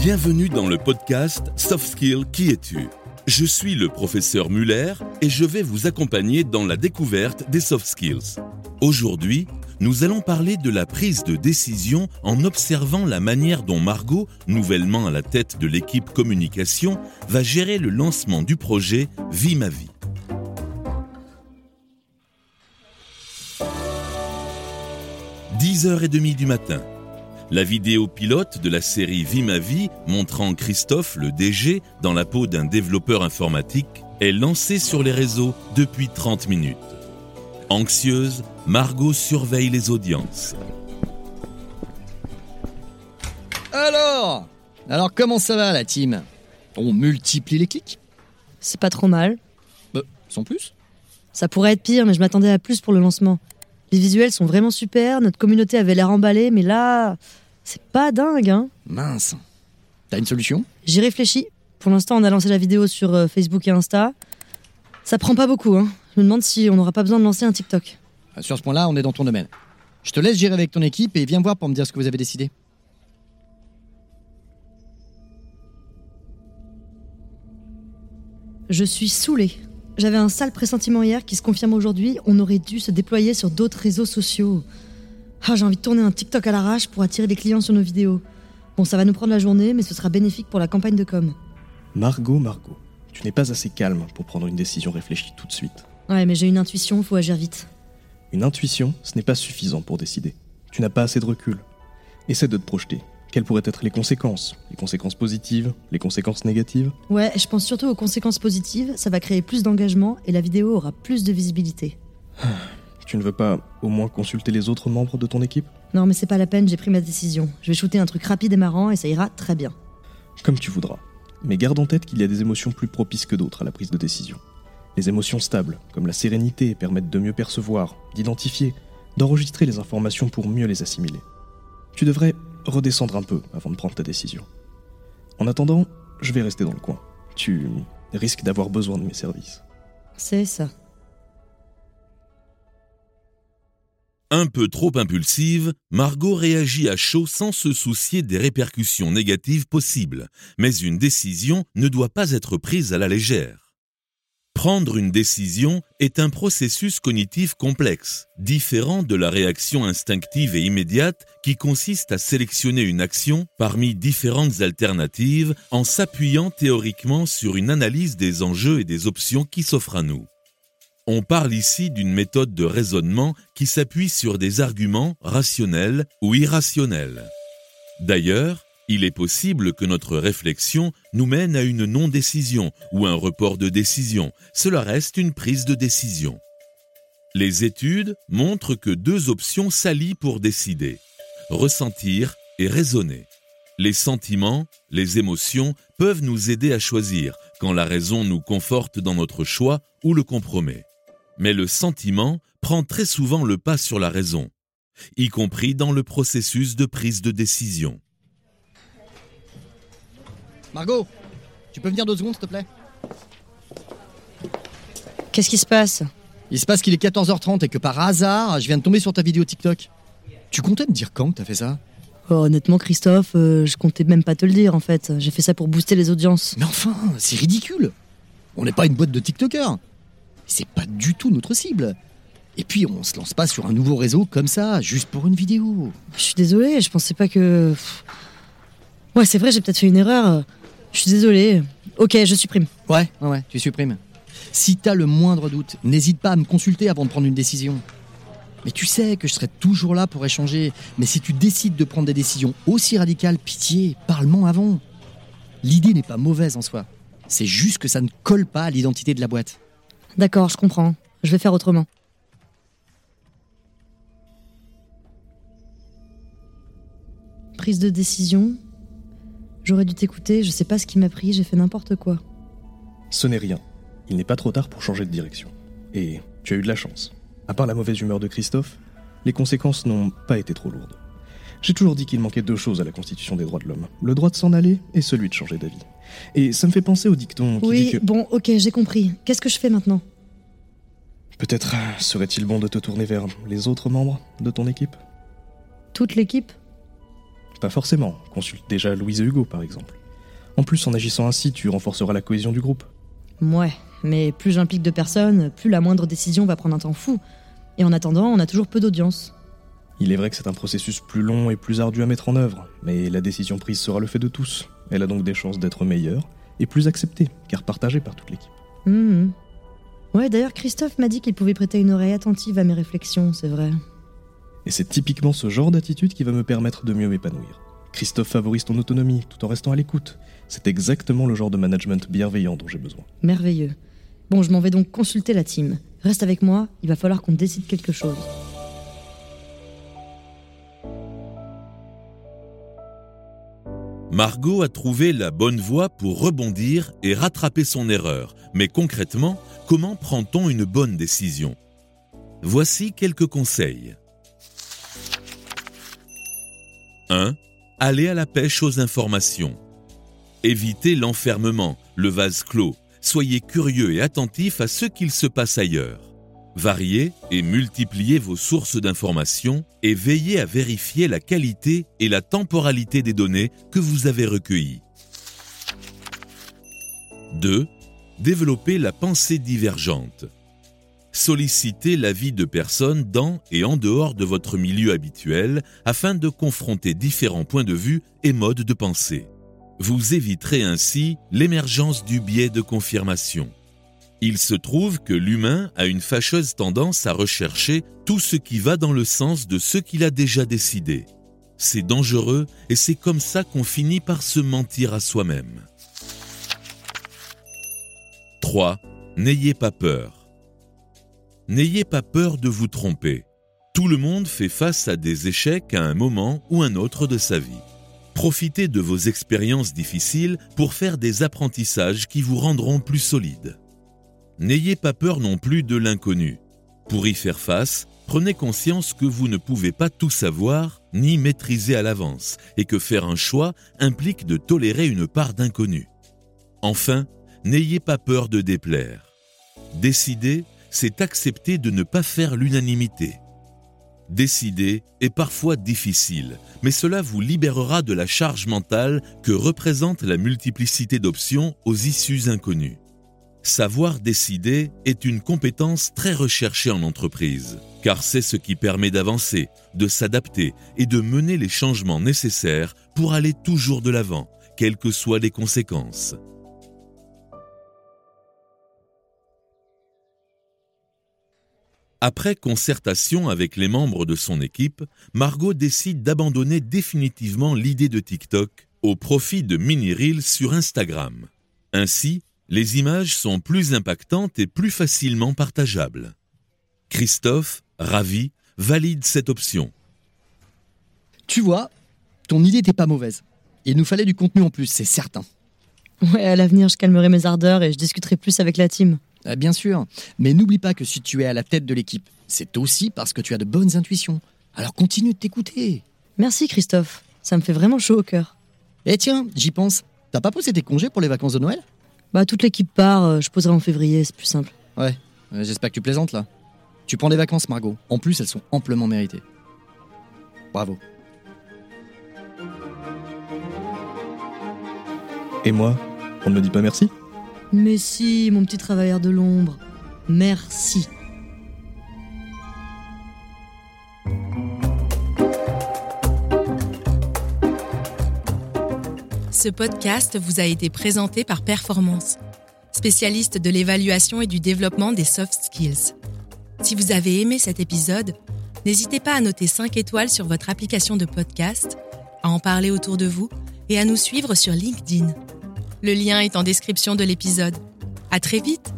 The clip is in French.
Bienvenue dans le podcast Soft Skill Qui es-tu? Je suis le professeur Muller et je vais vous accompagner dans la découverte des soft skills. Aujourd'hui, nous allons parler de la prise de décision en observant la manière dont Margot, nouvellement à la tête de l'équipe communication, va gérer le lancement du projet Vie ma vie. « 10h30 du matin. La vidéo pilote de la série Vie ma vie, montrant Christophe, le DG, dans la peau d'un développeur informatique, est lancée sur les réseaux depuis 30 minutes. Anxieuse, Margot surveille les audiences. Alors Alors comment ça va la team? On multiplie les clics? C'est pas trop mal. Bah, sans plus Ça pourrait être pire, mais je m'attendais à plus pour le lancement. Les visuels sont vraiment super, notre communauté avait l'air emballée, mais là, c'est pas dingue, hein Mince. T'as une solution? J'y réfléchis. Pour l'instant, on a lancé la vidéo sur euh, Facebook et Insta. Ça prend pas beaucoup, hein. Je me demande si on n'aura pas besoin de lancer un TikTok. Ah, Sur ce point-là, on est dans ton domaine. Je te laisse gérer avec ton équipe et viens voir pour me dire ce que vous avez décidé. Je suis saoulée. J'avais un sale pressentiment hier qui se confirme aujourd'hui. On aurait dû se déployer sur d'autres réseaux sociaux. Ah, j'ai envie de tourner un TikTok à l'arrache pour attirer des clients sur nos vidéos. Bon, ça va nous prendre la journée, mais ce sera bénéfique pour la campagne de com. Margot, Margot, tu n'es pas assez calme pour prendre une décision réfléchie tout de suite. Ouais, mais j'ai une intuition, faut agir vite. Une intuition, ce n'est pas suffisant pour décider. Tu n'as pas assez de recul. Essaie de te projeter. Quelles pourraient être les conséquences? Les conséquences positives Les conséquences négatives? Ouais, je pense surtout aux conséquences positives. Ça va créer plus d'engagement et la vidéo aura plus de visibilité. Tu ne veux pas au moins consulter les autres membres de ton équipe? Non, mais c'est pas la peine, j'ai pris ma décision. Je vais shooter un truc rapide et marrant et ça ira très bien. Comme tu voudras. Mais garde en tête qu'il y a des émotions plus propices que d'autres à la prise de décision. Les émotions stables, comme la sérénité, permettent de mieux percevoir, d'identifier, d'enregistrer les informations pour mieux les assimiler. Tu devrais redescendre un peu avant de prendre ta décision. En attendant, je vais rester dans le coin. Tu risques d'avoir besoin de mes services. C'est ça. Un peu trop impulsive, Margot réagit à chaud sans se soucier des répercussions négatives possibles, mais une décision ne doit pas être prise à la légère. Prendre une décision est un processus cognitif complexe, différent de la réaction instinctive et immédiate qui consiste à sélectionner une action parmi différentes alternatives en s'appuyant théoriquement sur une analyse des enjeux et des options qui s'offrent à nous. On parle ici d'une méthode de raisonnement qui s'appuie sur des arguments rationnels ou irrationnels. D'ailleurs, il est possible que notre réflexion nous mène à une non-décision ou un report de décision. Cela reste une prise de décision. Les études montrent que deux options s'allient pour décider. Ressentir et raisonner. Les sentiments, les émotions peuvent nous aider à choisir quand la raison nous conforte dans notre choix ou le compromet. Mais le sentiment prend très souvent le pas sur la raison, y compris dans le processus de prise de décision. Margot Tu peux venir deux secondes, s'il te plaît Qu'est-ce qui se passe Il se passe qu'il est 14h30 et que par hasard, je viens de tomber sur ta vidéo TikTok. Tu comptais me dire quand que t'as fait ça Oh, Honnêtement, Christophe, euh, je comptais même pas te le dire en fait. J'ai fait ça pour booster les audiences. Mais enfin, c'est ridicule On n'est pas une boîte de TikTokers C'est pas du tout notre cible Et puis, on se lance pas sur un nouveau réseau comme ça, juste pour une vidéo. Je suis désolée, je pensais pas que. Ouais, c'est vrai, j'ai peut-être fait une erreur. Je suis désolée. Ok, je supprime. Ouais, ouais, ouais, tu supprimes. Si t'as le moindre doute, n'hésite pas à me consulter avant de prendre une décision. Mais tu sais que je serai toujours là pour échanger. Mais si tu décides de prendre des décisions aussi radicales, pitié, parle-moi avant. L'idée n'est pas mauvaise en soi. C'est juste que ça ne colle pas à l'identité de la boîte. D'accord, je comprends. Je vais faire autrement. Prise de décision. J'aurais dû t'écouter, je sais pas ce qui m'a pris, j'ai fait n'importe quoi. Ce n'est rien. Il n'est pas trop tard pour changer de direction. Et tu as eu de la chance. À part la mauvaise humeur de Christophe, les conséquences n'ont pas été trop lourdes. J'ai toujours dit qu'il manquait deux choses à la Constitution des droits de l'homme. Le droit de s'en aller et celui de changer d'avis. Et ça me fait penser au dicton qui oui, dit que... bon, ok, j'ai compris. Qu'est-ce que je fais maintenant? Peut-être serait-il bon de te tourner vers les autres membres de ton équipe? Toute l'équipe? Pas forcément, consulte déjà Louise et Hugo par exemple. En plus, en agissant ainsi, tu renforceras la cohésion du groupe. Ouais, mais plus j'implique de personnes, plus la moindre décision va prendre un temps fou. Et en attendant, on a toujours peu d'audience. Il est vrai que c'est un processus plus long et plus ardu à mettre en œuvre, mais la décision prise sera le fait de tous. Elle a donc des chances d'être meilleure et plus acceptée, car partagée par toute l'équipe. Mhm. Ouais, d'ailleurs, Christophe m'a dit qu'il pouvait prêter une oreille attentive à mes réflexions, c'est vrai. Et c'est typiquement ce genre d'attitude qui va me permettre de mieux m'épanouir. Christophe favorise ton autonomie tout en restant à l'écoute. C'est exactement le genre de management bienveillant dont j'ai besoin. Merveilleux. Bon, je m'en vais donc consulter la team. Reste avec moi, il va falloir qu'on décide quelque chose. Margot a trouvé la bonne voie pour rebondir et rattraper son erreur. Mais concrètement, comment prend-on une bonne décision? Voici quelques conseils. 1. Allez à la pêche aux informations. Évitez l'enfermement, le vase clos. Soyez curieux et attentif à ce qu'il se passe ailleurs. Variez et multipliez vos sources d'informations et veillez à vérifier la qualité et la temporalité des données que vous avez recueillies. 2. Développez la pensée divergente. Sollicitez l'avis de personnes dans et en dehors de votre milieu habituel afin de confronter différents points de vue et modes de pensée. Vous éviterez ainsi l'émergence du biais de confirmation. Il se trouve que l'humain a une fâcheuse tendance à rechercher tout ce qui va dans le sens de ce qu'il a déjà décidé. C'est dangereux et c'est comme ça qu'on finit par se mentir à soi-même. 3. N'ayez pas peur. N'ayez pas peur de vous tromper. Tout le monde fait face à des échecs à un moment ou un autre de sa vie. Profitez de vos expériences difficiles pour faire des apprentissages qui vous rendront plus solides. N'ayez pas peur non plus de l'inconnu. Pour y faire face, prenez conscience que vous ne pouvez pas tout savoir ni maîtriser à l'avance et que faire un choix implique de tolérer une part d'inconnu. Enfin, n'ayez pas peur de déplaire. Décider, c'est accepter de ne pas faire l'unanimité. Décider est parfois difficile, mais cela vous libérera de la charge mentale que représente la multiplicité d'options aux issues inconnues. Savoir décider est une compétence très recherchée en entreprise, car c'est ce qui permet d'avancer, de s'adapter et de mener les changements nécessaires pour aller toujours de l'avant, quelles que soient les conséquences. Après concertation avec les membres de son équipe, Margot décide d'abandonner définitivement l'idée de TikTok au profit de mini reels sur Instagram. Ainsi, les images sont plus impactantes et plus facilement partageables. Christophe, ravi, valide cette option. Tu vois, ton idée n'était pas mauvaise. Il nous fallait du contenu en plus, c'est certain. Ouais, à l'avenir, je calmerai mes ardeurs et je discuterai plus avec la team. Euh, bien sûr, mais n'oublie pas que si tu es à la tête de l'équipe, c'est aussi parce que tu as de bonnes intuitions. Alors continue de t'écouter. Merci Christophe, ça me fait vraiment chaud au cœur. Eh tiens, j'y pense. T'as pas posé tes congés pour les vacances de Noël? Bah toute l'équipe part, euh, je poserai en février, c'est plus simple. Ouais, euh, j'espère que tu plaisantes là. Tu prends des vacances, Margot. En plus, elles sont amplement méritées. Bravo. Et moi, on ne me dit pas merci? Mais si, mon petit travailleur de l'ombre. Merci. Ce podcast vous a été présenté par Performance, spécialiste de l'évaluation et du développement des soft skills. Si vous avez aimé cet épisode, n'hésitez pas à noter 5 étoiles sur votre application de podcast, à en parler autour de vous et à nous suivre sur LinkedIn. Le lien est en description de l'épisode. À très vite!